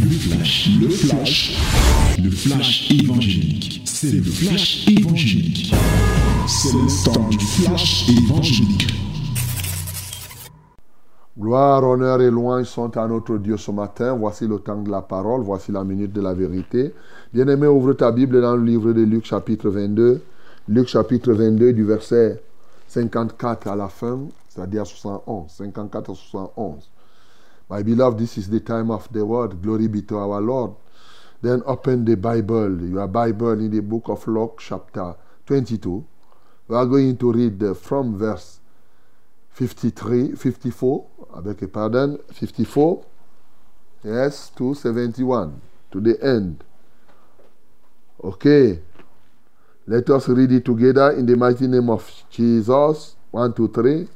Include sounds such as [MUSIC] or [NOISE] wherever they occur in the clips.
Le flash, le flash, le flash évangélique. C'est le flash évangélique. C'est le temps du flash évangélique. Gloire, honneur et louange sont à notre Dieu ce matin. Voici le temps de la parole, voici la minute de la vérité. Bien-aimé, ouvre ta Bible dans le livre de Luc chapitre 22. Luc chapitre 22 du verset 54 à la fin, c'est-à-dire 71. 54 à 71. My beloved, this is the time of the word. Glory be to our Lord. Then open the Bible, your Bible in the book of Luke, chapter 22. We are going to read from verse 53, 54, avec a pardon, 54, yes, to 71, to the end. Okay. Let us read it together in the mighty name of Jesus. 1, 2, 3.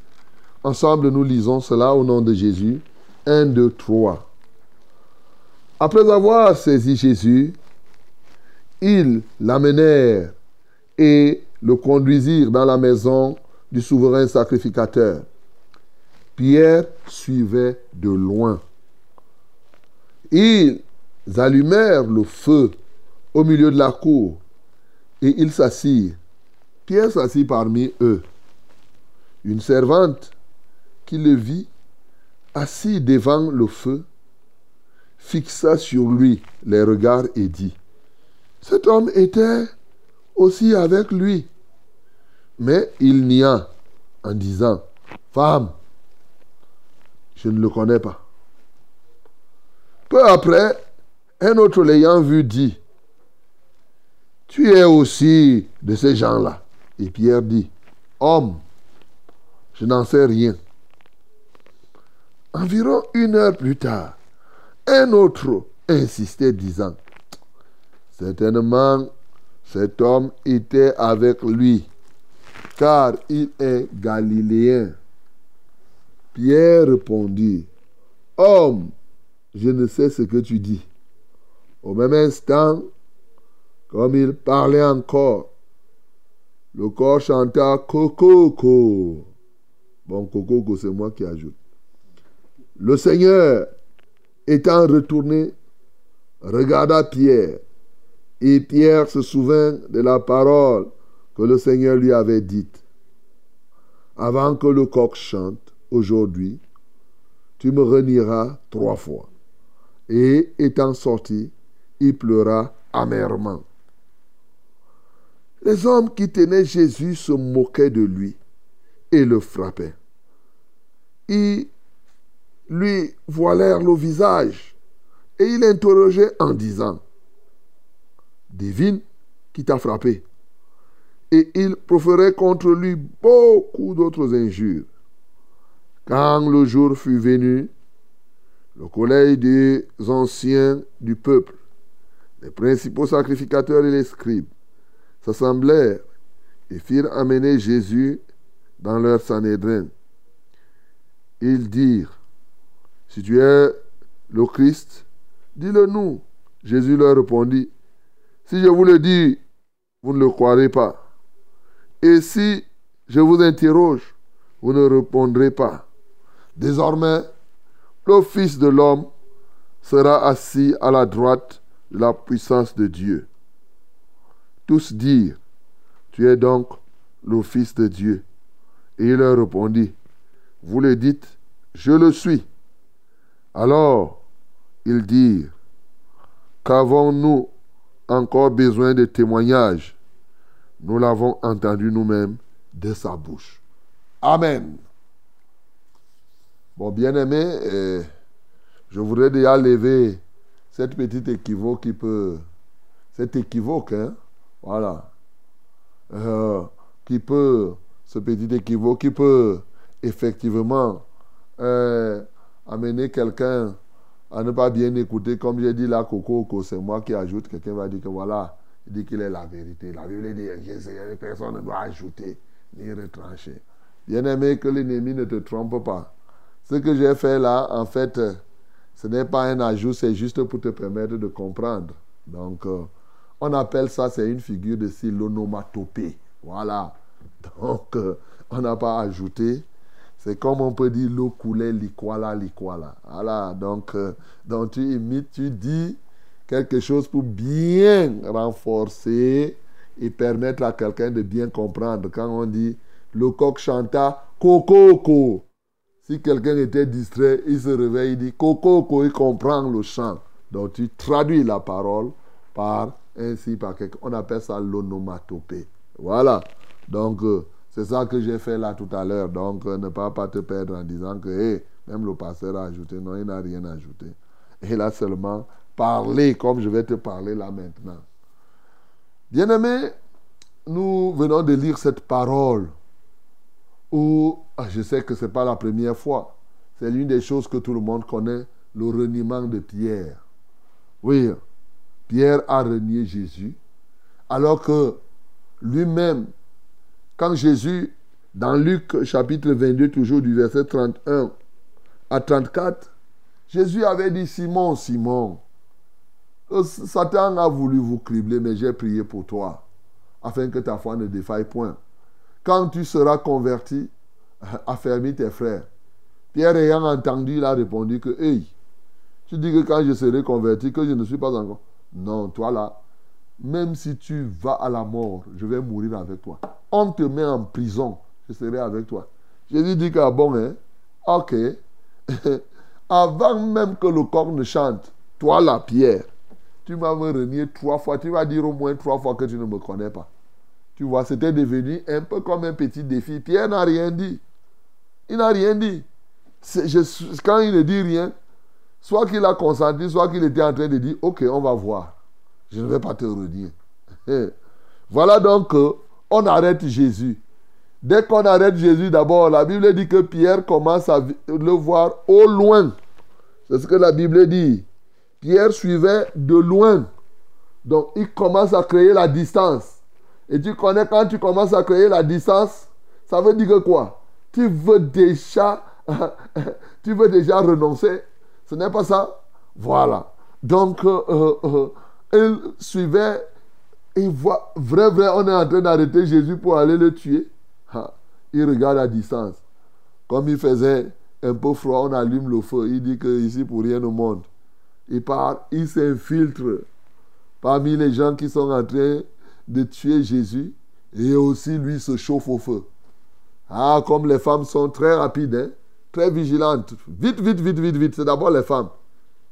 Ensemble, nous lisons cela au nom de Jésus. 1, 2, 3. Après avoir saisi Jésus, ils l'amenèrent et le conduisirent dans la maison du souverain sacrificateur. Pierre suivait de loin. Ils allumèrent le feu au milieu de la cour et ils s'assirent. Pierre s'assit parmi eux. Une servante qui le vit assis devant le feu fixa sur lui les regards et dit, Cet homme était aussi avec lui. Mais il nia en disant, Femme, je ne le connais pas. Peu après, un autre l'ayant vu dit, Tu es aussi de ces gens-là. Et Pierre dit, Homme, je n'en sais rien. Environ une heure plus tard, un autre insistait disant, Certainement, cet homme était avec lui, car il est galiléen. Pierre répondit, Homme, je ne sais ce que tu dis. Au même instant, comme il parlait encore, le corps chanta Coco. Bon, Coco, c'est moi qui ajoute. Le Seigneur, étant retourné, regarda Pierre, et Pierre se souvint de la parole que le Seigneur lui avait dite. Avant que le coq chante, aujourd'hui, tu me renieras trois fois. Et étant sorti, il pleura amèrement. Les hommes qui tenaient Jésus se moquaient de lui et le frappaient. Ils lui voilèrent le visage et il interrogeait en disant, Divine qui t'a frappé. Et il proférait contre lui beaucoup d'autres injures. Quand le jour fut venu, le collège des anciens du peuple, les principaux sacrificateurs et les scribes, s'assemblèrent et firent amener Jésus dans leur Sanhédrin. Ils dirent, si tu es le Christ, dis-le nous. Jésus leur répondit, si je vous le dis, vous ne le croirez pas. Et si je vous interroge, vous ne répondrez pas. Désormais, le Fils de l'homme sera assis à la droite de la puissance de Dieu. Tous dirent, tu es donc le Fils de Dieu. Et il leur répondit, vous le dites, je le suis. Alors, ils dirent, qu'avons-nous encore besoin de témoignages? Nous l'avons entendu nous-mêmes de sa bouche. Amen. Bon, bien-aimé, euh, je voudrais déjà lever cette petite équivoque qui peut... Cette équivoque, hein, voilà. Euh, qui peut... Ce petit équivoque qui peut effectivement euh, amener quelqu'un à ne pas bien écouter. Comme j'ai dit là, Coco, c'est moi qui ajoute. Quelqu'un va dire que voilà, il dit qu'il est la vérité. La vérité dit, personne ne doit ajouter ni retrancher. Bien aimé, que l'ennemi ne te trompe pas. Ce que j'ai fait là, en fait, ce n'est pas un ajout, c'est juste pour te permettre de comprendre. Donc, euh, on appelle ça, c'est une figure de style l'onomatopée. Voilà. Donc, euh, on n'a pas ajouté. C'est comme on peut dire l'eau coulait, liquala, liquala. Voilà, donc, euh, donc tu imites, tu dis quelque chose pour bien renforcer et permettre à quelqu'un de bien comprendre. Quand on dit le coq chanta coco, si quelqu'un était distrait, il se réveille, il dit coco, il comprend le chant. Donc tu traduis la parole par ainsi par quelque, on appelle ça l'onomatopée. Voilà. Donc euh, c'est ça que j'ai fait là tout à l'heure. Donc, euh, ne pas, te perdre en disant que même le pasteur a ajouté. Non, il n'a rien ajouté. Il a seulement parlé comme je vais te parler là maintenant. Bien-aimé, nous venons de lire cette parole où ah, je sais que ce n'est pas la première fois. C'est l'une des choses que tout le monde connaît, le reniement de Pierre. Oui, Pierre a renié Jésus, alors que lui-même quand Jésus, dans Luc chapitre 22, toujours du verset 31 à 34, Jésus avait dit, Simon, Simon, euh, Satan a voulu vous cribler, mais j'ai prié pour toi, afin que ta foi ne défaille point. Quand tu seras converti, [LAUGHS] affermis tes frères. Pierre ayant entendu, il a répondu que, hey, tu dis que quand je serai converti, que je ne suis pas encore. Non, toi là, même si tu vas à la mort, je vais mourir avec toi on te met en prison, je serai avec toi. Jésus dit que, ah bon, hein, ok. [LAUGHS] Avant même que le corps ne chante, toi la pierre, tu m'as me renier trois fois. Tu vas dire au moins trois fois que tu ne me connais pas. Tu vois, c'était devenu un peu comme un petit défi. Pierre n'a rien dit. Il n'a rien dit. Quand il ne dit rien, soit qu'il a consenti, soit qu'il était en train de dire, ok, on va voir. Je ne vais pas te renier. [LAUGHS] voilà donc on arrête Jésus. Dès qu'on arrête Jésus, d'abord, la Bible dit que Pierre commence à le voir au loin. C'est ce que la Bible dit. Pierre suivait de loin. Donc, il commence à créer la distance. Et tu connais quand tu commences à créer la distance, ça veut dire que quoi? Tu veux déjà, [LAUGHS] tu veux déjà renoncer. Ce n'est pas ça Voilà. Donc, euh, euh, euh, il suivait il voit, vrai, vrai, on est en train d'arrêter Jésus pour aller le tuer. il regarde à distance. Comme il faisait un peu froid, on allume le feu. Il dit que ici pour rien au monde. Il part, il s'infiltre parmi les gens qui sont en train de tuer Jésus. Et aussi, lui se chauffe au feu. Ah, comme les femmes sont très rapides, hein, très vigilantes. Vite, vite, vite, vite, vite. C'est d'abord les femmes.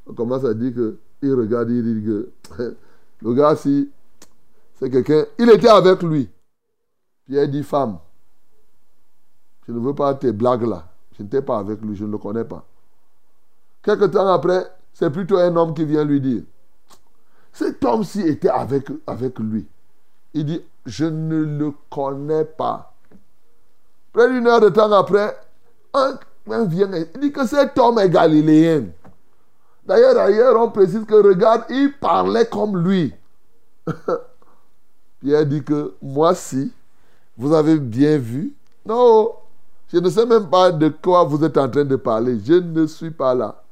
On commence à dire que, il regarde, il dit que, [LAUGHS] le gars, si c'est quelqu'un, il était avec lui. Pierre dit, femme, je ne veux pas tes blagues là. Je n'étais pas avec lui, je ne le connais pas. Quelque temps après, c'est plutôt un homme qui vient lui dire, cet homme-ci était avec, avec lui. Il dit, je ne le connais pas. Près d'une heure de temps après, un, vient, il dit que cet homme est galiléen. D'ailleurs, d'ailleurs, on précise que regarde, il parlait comme lui. [LAUGHS] Pierre dit que moi si, vous avez bien vu. Non, je ne sais même pas de quoi vous êtes en train de parler. Je ne suis pas là.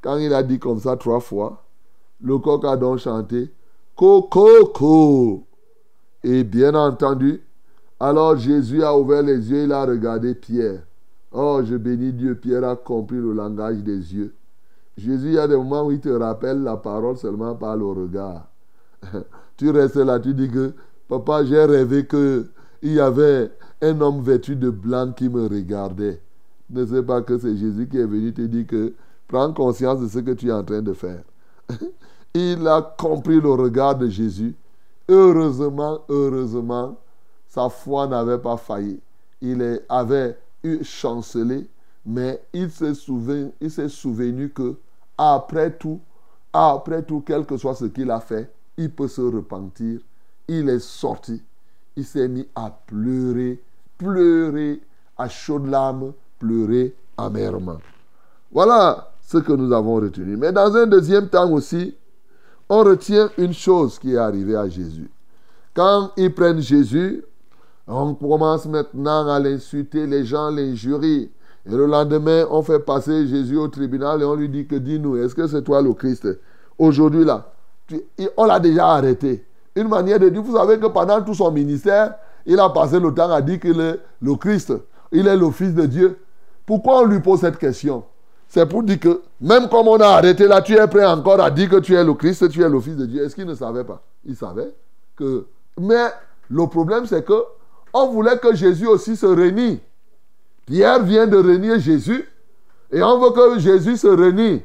Quand il a dit comme ça trois fois, le coq a donc chanté Coco, Et bien entendu, alors Jésus a ouvert les yeux, il a regardé Pierre. Oh, je bénis Dieu, Pierre a compris le langage des yeux. Jésus, il y a des moments où il te rappelle la parole seulement par le regard. [LAUGHS] Tu restes là, tu dis que, papa, j'ai rêvé qu'il y avait un homme vêtu de blanc qui me regardait. Ne sais pas que c'est Jésus qui est venu te dire que prends conscience de ce que tu es en train de faire. [LAUGHS] Il a compris le regard de Jésus. Heureusement, heureusement, sa foi n'avait pas failli. Il avait eu chancelé, mais il s'est souvenu, il s'est souvenu que après tout, après tout, quel que soit ce qu'il a fait, il peut se repentir. Il est sorti. Il s'est mis à pleurer, pleurer à chaudes larmes, pleurer amèrement. Voilà ce que nous avons retenu. Mais dans un deuxième temps aussi, on retient une chose qui est arrivée à Jésus. Quand ils prennent Jésus, on commence maintenant à l'insulter, les gens l'injurient. Et le lendemain, on fait passer Jésus au tribunal et on lui dit que dis-nous, est-ce que c'est toi le Christ? Aujourd'hui là, on l'a déjà arrêté. Une manière de dire, vous savez que pendant tout son ministère, il a passé le temps à dire qu'il est le Christ, il est le Fils de Dieu. Pourquoi on lui pose cette question? C'est pour dire que même comme on a arrêté là, tu es prêt encore à dire que tu es le Christ, tu es le Fils de Dieu. Est-ce qu'il ne savait pas? Il savait que. Mais le problème, c'est que on voulait que Jésus aussi se renie. Pierre vient de renier Jésus et on veut que Jésus se renie.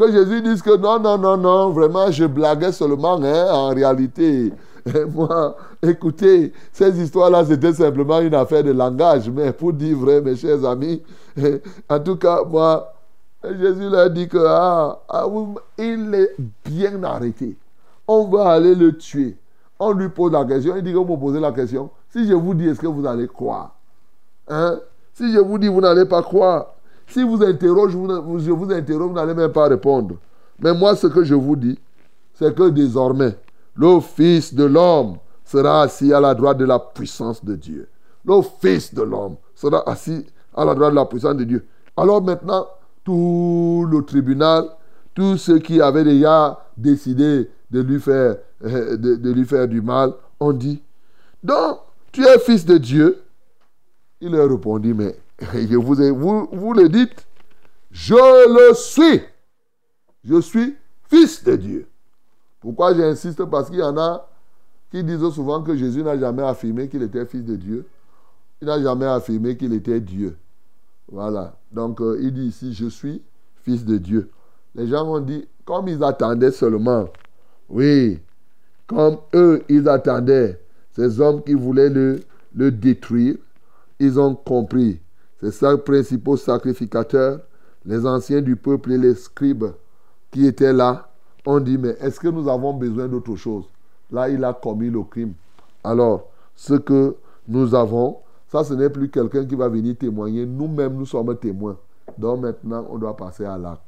Que Jésus dise que non, non, non, non, vraiment, je blaguais seulement. Hein, en réalité, [LAUGHS] moi, écoutez, ces histoires-là, c'était simplement une affaire de langage. Mais pour dire vrai, mes chers amis, [LAUGHS] en tout cas, moi, Jésus leur dit que ah, ah il est bien arrêté. On va aller le tuer. On lui pose la question. Il dit que vous me posez la question. Si je vous dis, est-ce que vous allez croire? Hein? Si je vous dis, vous n'allez pas croire. Si vous interroge, vous, je vous interroge, vous n'allez même pas répondre. Mais moi, ce que je vous dis, c'est que désormais, le Fils de l'homme sera assis à la droite de la puissance de Dieu. Le Fils de l'homme sera assis à la droite de la puissance de Dieu. Alors maintenant, tout le tribunal, tous ceux qui avaient déjà décidé de lui faire, euh, de, lui faire du mal, ont dit, donc, tu es fils de Dieu? Il leur répondit, mais je vous, le dites, je le suis. Je suis fils de Dieu. Pourquoi j'insiste? Parce qu'il y en a qui disent souvent que Jésus n'a jamais affirmé qu'il était fils de Dieu. Il n'a jamais affirmé qu'il était Dieu. Voilà. Donc euh, il dit ici, je suis fils de Dieu. Les gens ont dit, comme ils attendaient seulement, oui, comme eux, ils attendaient, ces hommes qui voulaient le, le détruire, ils ont compris. Ces cinq principaux sacrificateurs, les anciens du peuple et les scribes qui étaient là, ont dit, mais est-ce que nous avons besoin d'autre chose? Là, il a commis le crime. Alors, ce que nous avons, ça, ce n'est plus quelqu'un qui va venir témoigner. Nous-mêmes, nous sommes témoins. Donc maintenant, on doit passer à l'acte.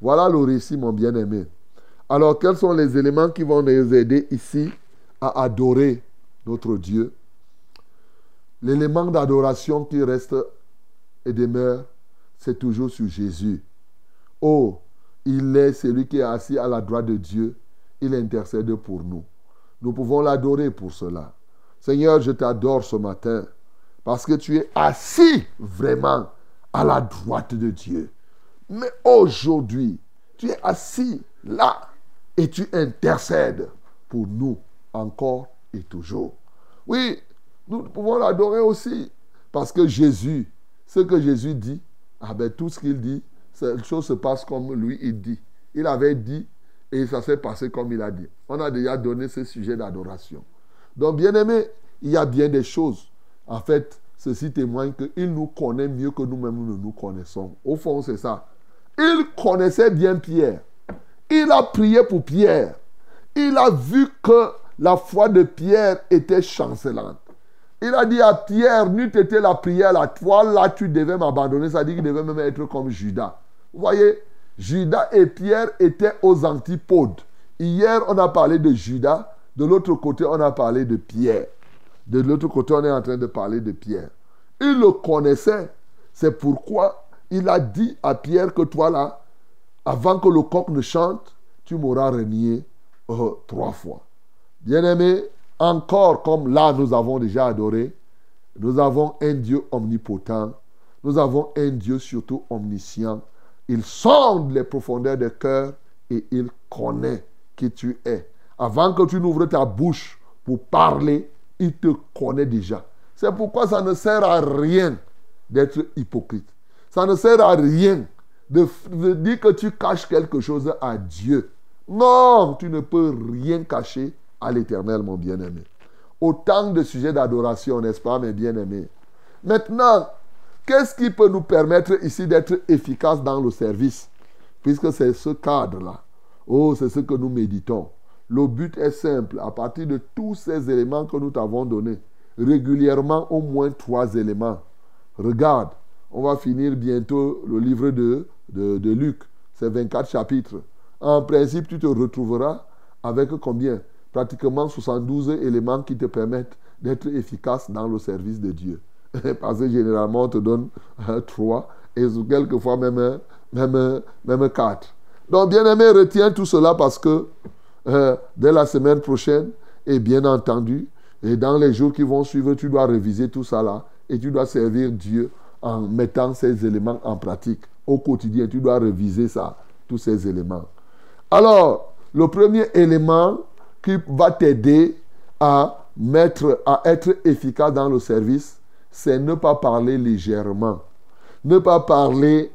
Voilà le récit, mon bien-aimé. Alors, quels sont les éléments qui vont nous aider ici à adorer notre Dieu? L'élément d'adoration qui reste et demeure, c'est toujours sur Jésus. Oh, il est celui qui est assis à la droite de Dieu. Il intercède pour nous. Nous pouvons l'adorer pour cela. Seigneur, je t'adore ce matin parce que tu es assis vraiment à la droite de Dieu. Mais aujourd'hui, tu es assis là et tu intercèdes pour nous encore et toujours. Oui, nous pouvons l'adorer aussi parce que Jésus, ce que Jésus dit, ah ben, tout ce qu'il dit, cette chose se passe comme lui, il dit. Il avait dit et ça s'est passé comme il a dit. On a déjà donné ce sujet d'adoration. Donc, bien aimé, il y a bien des choses. En fait, ceci témoigne qu'il nous connaît mieux que nous-mêmes nous nous connaissons. Au fond, c'est ça. Il connaissait bien Pierre. Il a prié pour Pierre. Il a vu que la foi de Pierre était chancelante. Il a dit à Pierre, n'eût été la prière à toi, là tu devais m'abandonner. Ça dit qu'il devait même être comme Judas. Vous voyez, Judas et Pierre étaient aux antipodes. Hier, on a parlé de Judas. De l'autre côté, on a parlé de Pierre. De l'autre côté, on est en train de parler de Pierre. Il le connaissait. C'est pourquoi il a dit à Pierre que toi là, avant que le coq ne chante, tu m'auras renié euh, trois fois. Bien-aimé, encore comme là nous avons déjà adoré, nous avons un Dieu omnipotent, nous avons un Dieu surtout omniscient, il sonde les profondeurs des cœurs et il connaît qui tu es. Avant que tu n'ouvres ta bouche pour parler, il te connaît déjà. C'est pourquoi ça ne sert à rien d'être hypocrite. Ça ne sert à rien de, dire que tu caches quelque chose à Dieu. Non, tu ne peux rien cacher à l'éternel, mon bien-aimé. Autant de sujets d'adoration, n'est-ce pas, mes bien-aimés? Maintenant, Qu'est-ce qui peut nous permettre ici d'être efficaces dans le service? Puisque c'est ce cadre-là. Oh, c'est ce que nous méditons. Le but est simple. À partir de tous ces éléments que nous t'avons donnés, régulièrement au moins trois éléments. Regarde, on va finir bientôt le livre de, de, de Luc. C'est 24 chapitres. En principe, tu te retrouveras avec combien? Pratiquement 72 éléments qui te permettent d'être efficace dans le service de Dieu. [LAUGHS] Parce que généralement, on te donne euh, trois et quelquefois même, même, même quatre. Donc, bien aimé, retiens tout cela parce que euh, dès la semaine prochaine, et bien entendu, et dans les jours qui vont suivre, tu dois réviser tout ça là et tu dois servir Dieu en mettant ces éléments en pratique. Au quotidien, tu dois réviser ça, tous ces éléments. Alors, le premier élément qui va t'aider à mettre, à être efficace dans le service, c'est ne pas parler légèrement, ne pas parler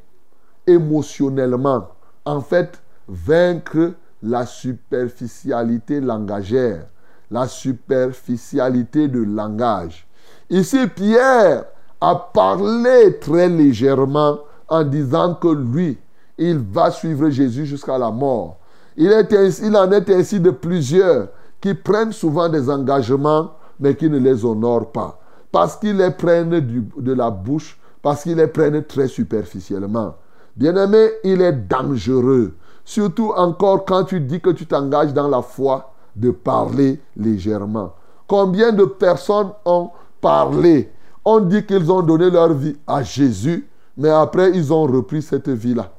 émotionnellement. En fait, vaincre la superficialité langagère, la superficialité de langage. Ici, Pierre a parlé très légèrement en disant que lui, il va suivre Jésus jusqu'à la mort. Il, en est ainsi de plusieurs qui prennent souvent des engagements, mais qui ne les honorent pas. Parce qu'ils les prennent de la bouche, parce qu'ils les prennent très superficiellement. Bien-aimé, il est dangereux. Surtout encore quand tu dis que tu t'engages dans la foi, de parler légèrement. Combien de personnes ont parlé, ont dit qu'ils ont donné leur vie à Jésus, mais après ils ont repris cette vie-là.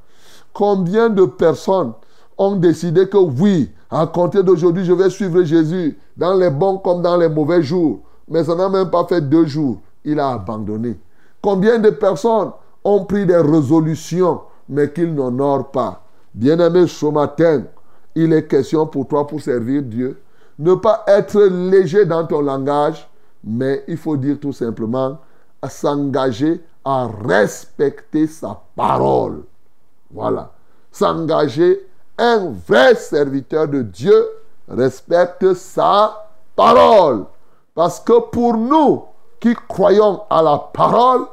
Combien de personnes ont décidé que oui, à compter d'aujourd'hui, je vais suivre Jésus dans les bons comme dans les mauvais jours. Mais ça n'a même pas fait deux jours. Il a abandonné. Combien de personnes ont pris des résolutions, mais qu'ils n'honorent pas? Bien-aimé, ce matin, il est question pour toi pour servir Dieu. Ne pas être léger dans ton langage, mais il faut dire tout simplement à s'engager à respecter sa parole. Voilà. S'engager, un vrai serviteur de Dieu respecte sa parole. Parce que pour nous qui croyons à la parole,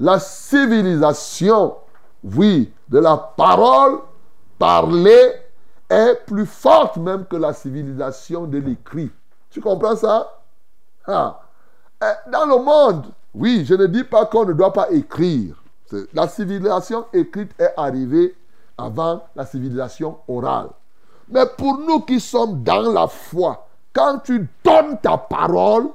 la civilisation, oui, de la parole parler est plus forte même que la civilisation de l'écrit. Tu comprends ça? Ah. Dans le monde, oui, je ne dis pas qu'on ne doit pas écrire. La civilisation écrite est arrivée avant la civilisation orale. Mais pour nous qui sommes dans la foi, quand tu donnes ta parole,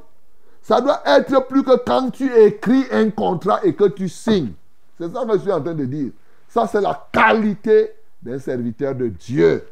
ça doit être plus que quand tu écris un contrat et que tu signes. C'est ça que je suis en train de dire. Ça, c'est la qualité d'un serviteur de Dieu.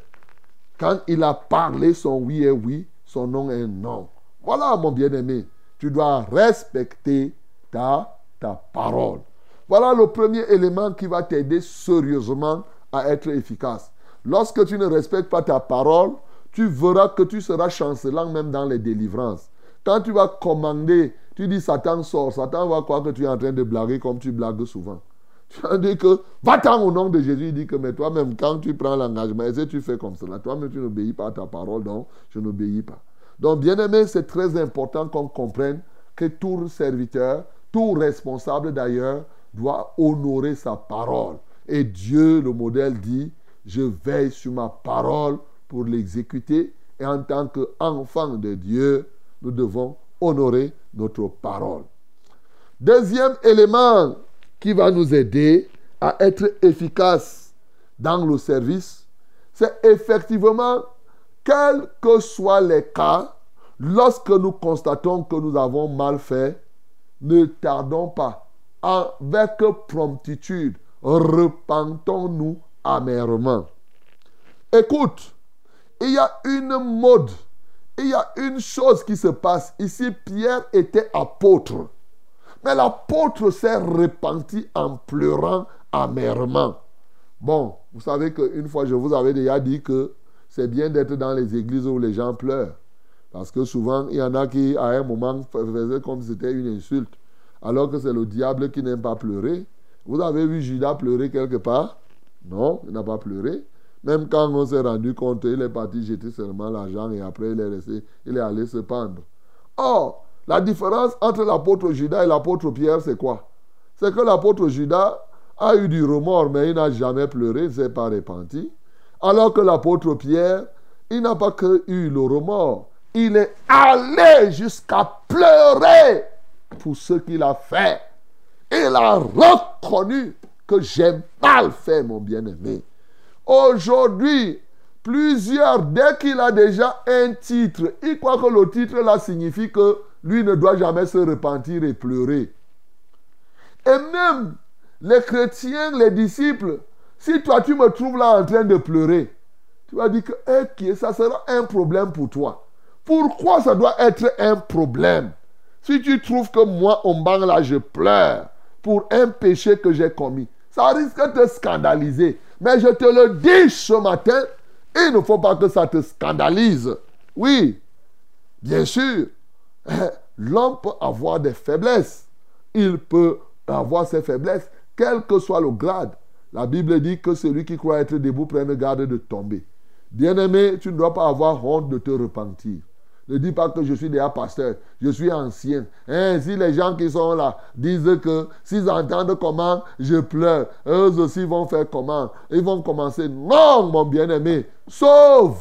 Quand il a parlé, son oui est oui, son non est non. Voilà, mon bien-aimé, tu dois respecter ta, ta parole. Voilà le premier élément qui va t'aider sérieusement à être efficace. Lorsque tu ne respectes pas ta parole, tu verras que tu seras chancelant même dans les délivrances. Quand tu vas commander, tu dis Satan sort, Satan va croire que tu es en train de blaguer comme tu blagues souvent. [LAUGHS] Tu vas dire que, va-t'en au nom de Jésus. Il dit que, mais toi-même, quand tu prends l'engagement, tu fais comme cela? Toi-même, tu n'obéis pas à ta parole, donc je n'obéis pas. Donc, bien aimé, c'est très important qu'on comprenne que tout serviteur, tout responsable d'ailleurs, doit honorer sa parole. Et Dieu, le modèle, dit, je veille sur ma parole pour l'exécuter. Et en tant qu'enfant de Dieu, nous devons honorer notre parole. Deuxième élément qui va nous aider à être efficace dans le service, c'est effectivement, quels que soient les cas, lorsque nous constatons que nous avons mal fait, ne tardons pas. Avec promptitude, repentons-nous amèrement. Écoute, il y a une mode, il y a une chose qui se passe. Ici, Pierre était apôtre. Mais l'apôtre s'est repenti en pleurant amèrement. Bon, vous savez qu'une fois, je vous avais déjà dit que c'est bien d'être dans les églises où les gens pleurent. Parce que souvent, il y en a qui, à un moment, faisaient comme si c'était une insulte. Alors que c'est le diable qui n'aime pas pleurer. Vous avez vu Judas pleurer quelque part? Non, il n'a pas pleuré. Même quand on s'est rendu compte, il est parti jeter seulement l'argent et après il est resté, il est allé se pendre. Or, la différence entre l'apôtre Judas et l'apôtre Pierre, c'est quoi? C'est que l'apôtre Judas a eu du remords, mais il n'a jamais pleuré, il ne s'est pas repenti. Alors que l'apôtre Pierre, il n'a pas que eu le remords, il est allé jusqu'à pleurer pour ce qu'il a fait. Il a reconnu que j'ai mal fait, mon bien-aimé. Aujourd'hui, plusieurs, dès qu'il a déjà un titre, il croit que le titre là signifie que lui ne doit jamais se repentir et pleurer. Et même les chrétiens, les disciples, si toi tu me trouves là en train de pleurer, tu vas dire que eh, ça? sera un problème pour toi. Pourquoi ça doit être un problème? Si tu trouves que moi, au banc là, je pleure, pour un péché que j'ai commis. Ça risque de te scandaliser. Mais je te le dis ce matin, il ne faut pas que ça te scandalise. Oui, bien sûr, [LAUGHS] l'homme peut avoir des faiblesses. Il peut avoir ses faiblesses, quel que soit le grade. La Bible dit que celui qui croit être debout prenne garde de tomber. Bien-aimé, tu ne dois pas avoir honte de te repentir. Ne dis pas que je suis déjà pasteur, je suis ancien. Hein, si les gens qui sont là disent que s'ils entendent comment je pleure, eux aussi vont faire comment? Ils vont commencer. Non, mon bien-aimé, sauve.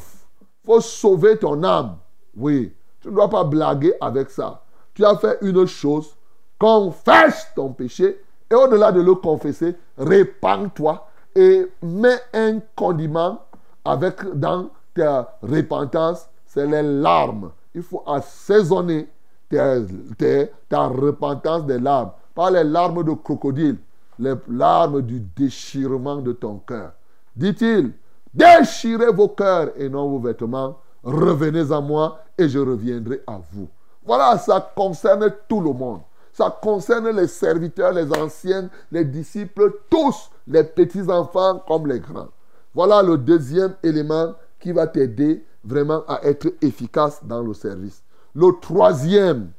faut sauver ton âme. Oui, tu ne dois pas blaguer avec ça. Tu as fait une chose, confesse ton péché et au-delà de le confesser, répands-toi et mets un condiment avec dans ta repentance, c'est les larmes. Il faut assaisonner ta repentance des larmes. Pas les larmes de crocodile, les larmes du déchirement de ton cœur. Dit-il, déchirez vos cœurs et non vos vêtements. Revenez à moi et je reviendrai à vous. Voilà, ça concerne tout le monde. Ça concerne les serviteurs, les anciens, les disciples, tous, les petits-enfants comme les grands. Voilà le deuxième élément qui va t'aider vraiment à être efficace dans le service. Le troisième,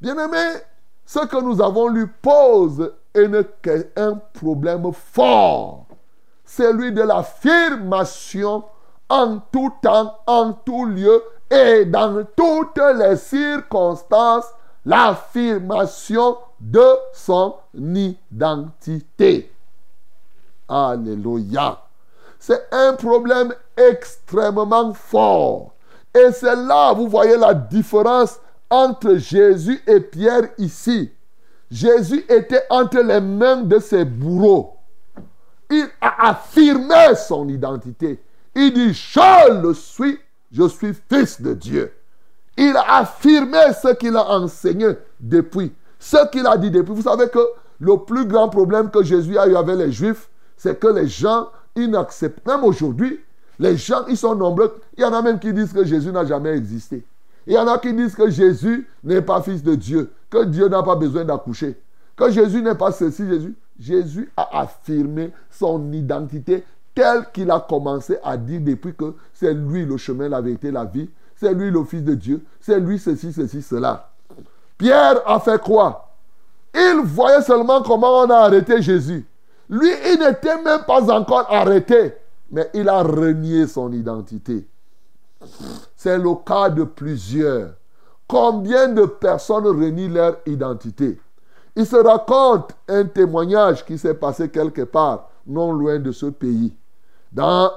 bien aimé, ce que nous avons lu pose un problème fort, celui de l'affirmation en tout temps, en tout lieu et dans toutes les circonstances, l'affirmation de son identité. Alléluia. C'est un problème extrêmement fort. Et c'est là, vous voyez la différence entre Jésus et Pierre ici. Jésus était entre les mains de ses bourreaux. Il a affirmé son identité. Il dit, je le suis, je suis fils de Dieu. Il a affirmé ce qu'il a enseigné depuis. Ce qu'il a dit depuis. Vous savez que le plus grand problème que Jésus a eu avec les Juifs, c'est que les gens ils n'acceptent. Même aujourd'hui, les gens, ils sont nombreux. Il y en a même qui disent que Jésus n'a jamais existé. Il y en a qui disent que Jésus n'est pas fils de Dieu, que Dieu n'a pas besoin d'accoucher, que Jésus n'est pas ceci, Jésus. Jésus a affirmé son identité telle qu'il a commencé à dire depuis que c'est lui le chemin, la vérité, la vie. C'est lui le Fils de Dieu. C'est lui ceci, ceci, cela. Pierre a fait quoi? Il voyait seulement comment on a arrêté Jésus. Lui, il n'était même pas encore arrêté, mais il a renié son identité. C'est le cas de plusieurs. Combien de personnes renient leur identité? Il se raconte un témoignage qui s'est passé quelque part, non loin de ce pays.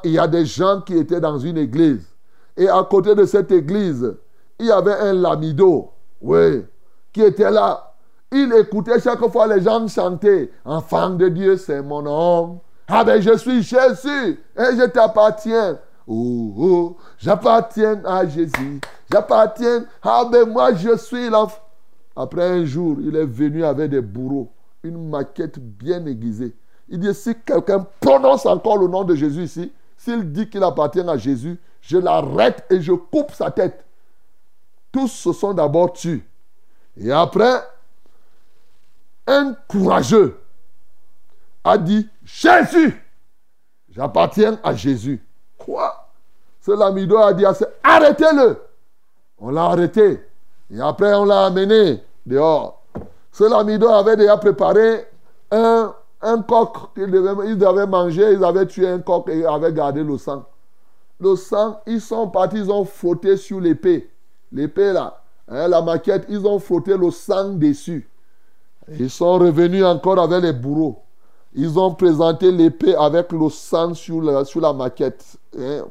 Il y a des gens qui étaient dans une église. Et à côté de cette église, il y avait un lamido, oui, qui était là il écoutait chaque fois les gens chanter Enfant de Dieu, c'est mon nom. Ah ben je suis Jésus et je t'appartiens. Oh, oh, j'appartiens à Jésus. J'appartiens. Ah ben moi je suis l'enfant. Après un jour, il est venu avec des bourreaux, une maquette bien aiguisée. Il dit si quelqu'un prononce encore le nom de Jésus ici, s'il dit qu'il appartient à Jésus, je l'arrête et je coupe sa tête. Tous se sont d'abord tués. Et après, un courageux a dit Jésus, j'appartiens à Jésus. Quoi? Ce lamido a dit arrêtez-le. On l'a arrêté. Et après, on l'a amené dehors. Ce lamido avait déjà préparé un, coq ils avaient mangé. Ils avaient tué un coq et avaient gardé le sang. Le sang, ils sont partis, ils ont frotté sur l'épée. L'épée là, hein, la maquette, ils ont frotté le sang dessus. Ils sont revenus encore avec les bourreaux. Ils ont présenté l'épée avec le sang sur la, maquette. Hein.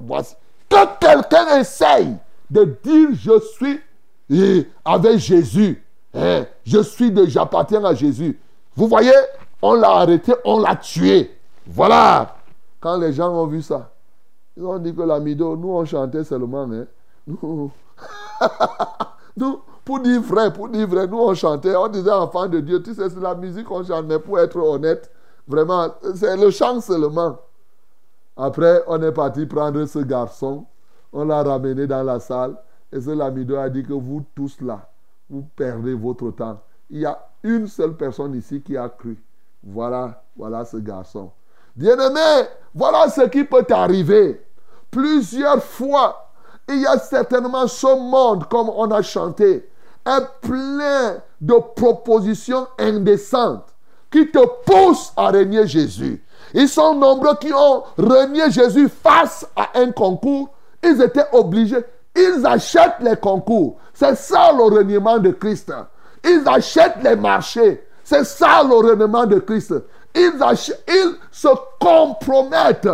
Que quelqu'un essaye de dire je suis avec Jésus. Hein, je suis de, j'appartiens à Jésus. Vous voyez, on l'a arrêté, on l'a tué. Voilà. Quand les gens ont vu ça, ils ont dit que la Mido, nous on chantait seulement. Hein. Nous, [LAUGHS] nous, pour dire vrai, pour dire vrai, nous on chantait, on disait enfant de Dieu, tu sais, c'est la musique qu'on chante, mais pour être honnête, vraiment, c'est le chant seulement. Après, on est parti prendre ce garçon, on l'a ramené dans la salle, et ce lamido a dit que vous tous là, vous perdez votre temps. Il y a une seule personne ici qui a cru. Voilà, voilà ce garçon. Bien-aimé, voilà ce qui peut t'arriver. Plusieurs fois, il y a certainement ce monde, comme on a chanté, un plein de propositions indécentes qui te poussent à régner Jésus. Ils sont nombreux qui ont renié Jésus face à un concours. Ils étaient obligés. Ils achètent les concours. C'est ça le reniement de Christ. Ils achètent les marchés. C'est ça le reniement de Christ. Ils, ils se compromettent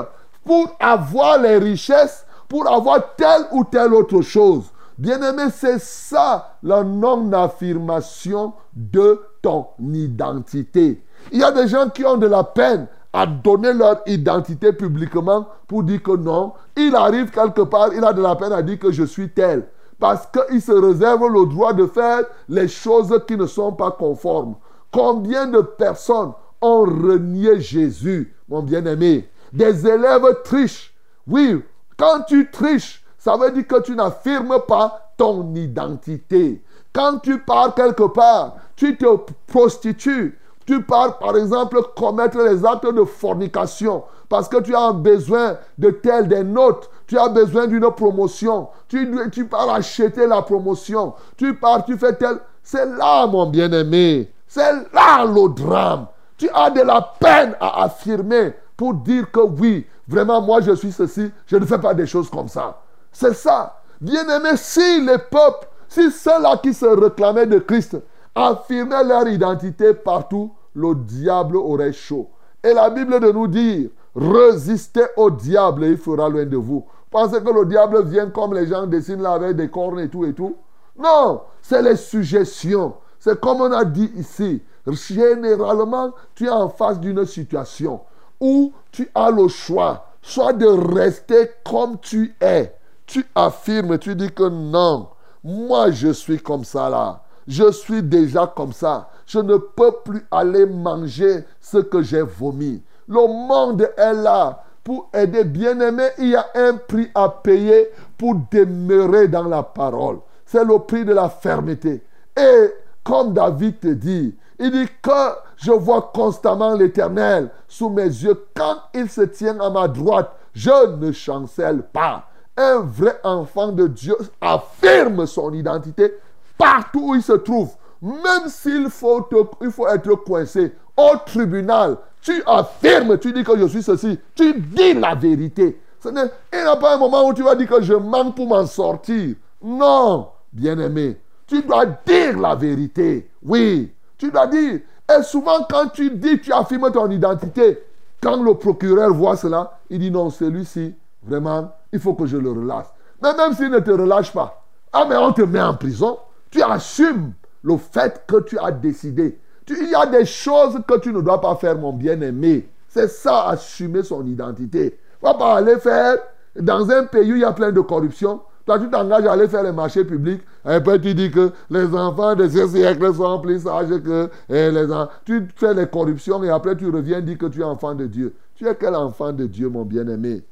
pour avoir les richesses, pour avoir telle ou telle autre chose. Bien-aimé, c'est ça la non-affirmation de ton identité. Il y a des gens qui ont de la peine à donner leur identité publiquement pour dire que non, il arrive quelque part, il a de la peine à dire que je suis tel. Parce qu'il se réserve le droit de faire les choses qui ne sont pas conformes. Combien de personnes ont renié Jésus, mon bien-aimé? Des élèves trichent. Oui, quand tu triches, ça veut dire que tu n'affirmes pas ton identité. Quand tu pars quelque part, tu te prostitues, tu pars, par exemple, commettre les actes de fornication parce que tu as besoin de tel, des notes. Tu as besoin d'une promotion. Tu, tu pars acheter la promotion. Tu pars, tu fais tel. C'est là, mon bien-aimé. C'est là le drame. Tu as de la peine à affirmer pour dire que oui, vraiment, moi, je suis ceci. Je ne fais pas des choses comme ça. C'est ça. Bien-aimé, si les peuples, si ceux-là qui se réclamaient de Christ affirmer leur identité partout, le diable aurait chaud. Et la Bible de nous dire, résistez au diable et il fera loin de vous. Pensez que le diable vient comme les gens dessinent là avec des cornes et tout et tout. Non, c'est les suggestions. C'est comme on a dit ici. Généralement, tu es en face d'une situation où tu as le choix, soit de rester comme tu es. Tu affirmes, tu dis que non, moi je suis comme ça là. Je suis déjà comme ça. Je ne peux plus aller manger ce que j'ai vomi. Le monde est là pour aider. Bien-aimé, il y a un prix à payer pour demeurer dans la parole. C'est le prix de la fermeté. Et comme David te dit, il dit que je vois constamment l'Éternel sous mes yeux. Quand il se tient à ma droite, je ne chancelle pas. Un vrai enfant de Dieu affirme son identité partout où il se trouve, même s'il faut, faut être coincé au tribunal, tu affirmes, tu dis que je suis ceci, tu dis la vérité. Ce il n'y a pas un moment où tu vas dire que je manque pour m'en sortir. Non, bien-aimé, tu dois dire la vérité. Oui, tu dois dire. Et souvent, quand tu dis, tu affirmes ton identité, quand le procureur voit cela, il dit non, celui-ci, vraiment, il faut que je le relâche. Mais même s'il ne te relâche pas, ah, mais on te met en prison. Tu assumes le fait que tu as décidé. il y a des choses que tu ne dois pas faire, mon bien-aimé. C'est ça, assumer son identité. Vas pas aller faire dans un pays où il y a plein de corruption. Toi, tu t'engages à aller faire les marchés publics. Et après, tu dis que les enfants de ce siècle sont plus sages que eh, les enfants. Tu fais les corruptions et après, tu reviens dire que tu es enfant de Dieu. Tu es quel enfant de Dieu, mon bien-aimé?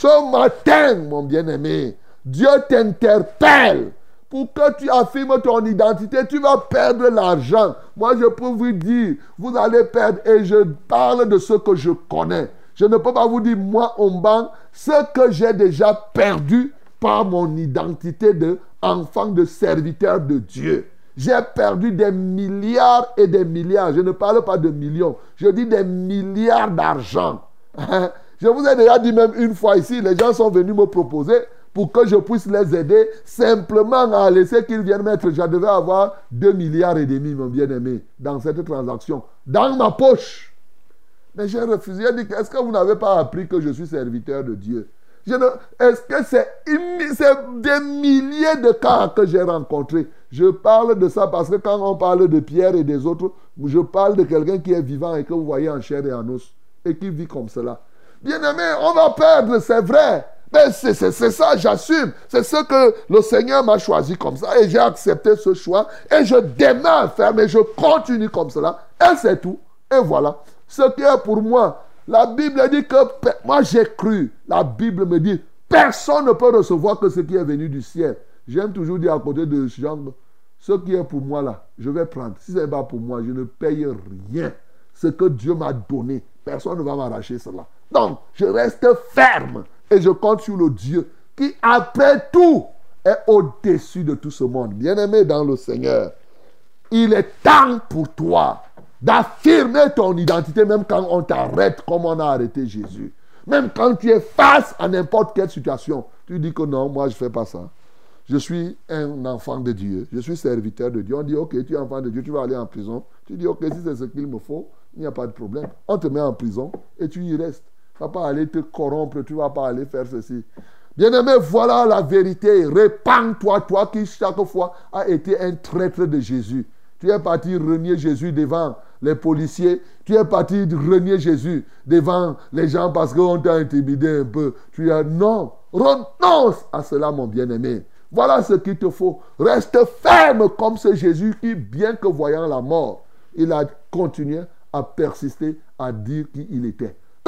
Ce matin, mon bien-aimé, Dieu t'interpelle pour que tu affirmes ton identité, tu vas perdre l'argent. Moi, je peux vous dire, vous allez perdre. Et je parle de ce que je connais. Je ne peux pas vous dire, moi, Omban, ce que j'ai déjà perdu par mon identité d'enfant de serviteur de Dieu. J'ai perdu des milliards et des milliards. Je ne parle pas de millions. Je dis des milliards d'argent. [LAUGHS] Je vous ai déjà dit même une fois ici, les gens sont venus me proposer pour que je puisse les aider simplement à laisser qu'ils viennent mettre. Je devais avoir 2 milliards et demi, mon bien-aimé, dans cette transaction, dans ma poche. Mais j'ai refusé. J'ai dit, est-ce que vous n'avez pas appris que je suis serviteur de Dieu? Est-ce que c'est des milliers de cas que j'ai rencontrés? Je parle de ça parce que quand on parle de Pierre et des autres, je parle de quelqu'un qui est vivant et que vous voyez en chair et en os et qui vit comme cela. Bien-aimé, on va perdre, c'est vrai. Mais c'est ça, j'assume. C'est ce que le Seigneur m'a choisi comme ça. Et j'ai accepté ce choix. Et je démarre faire, mais je continue comme cela. Et c'est tout. Et voilà. Ce qui est pour moi. La Bible dit que moi j'ai cru. La Bible me dit, personne ne peut recevoir que ce qui est venu du ciel. J'aime toujours dire à côté de Jean, ce qui est pour moi là, je vais prendre. Si ce n'est pas pour moi, je ne paye rien. Ce que Dieu m'a donné, personne ne va m'arracher cela. Donc, je reste ferme et je compte sur le Dieu qui, après tout, est au-dessus de tout ce monde. Bien-aimé dans le Seigneur, il est temps pour toi d'affirmer ton identité même quand on t'arrête comme on a arrêté Jésus. Même quand tu es face à n'importe quelle situation, tu dis que non, moi je ne fais pas ça. Je suis un enfant de Dieu, je suis serviteur de Dieu. On dit, ok, tu es enfant de Dieu, tu vas aller en prison. Tu dis, ok, si c'est ce qu'il me faut, il n'y a pas de problème. On te met en prison et tu y restes. Tu ne vas pas aller te corrompre, tu ne vas pas aller faire ceci. Bien-aimé, voilà la vérité. Répands-toi, toi qui chaque fois a été un traître de Jésus. Tu es parti renier Jésus devant les policiers. Tu es parti renier Jésus devant les gens parce qu'on t'a intimidé un peu. Tu as non, renonce à cela, mon bien-aimé. Voilà ce qu'il te faut. Reste ferme comme ce Jésus qui, bien que voyant la mort, il a continué à persister, à dire qui il était.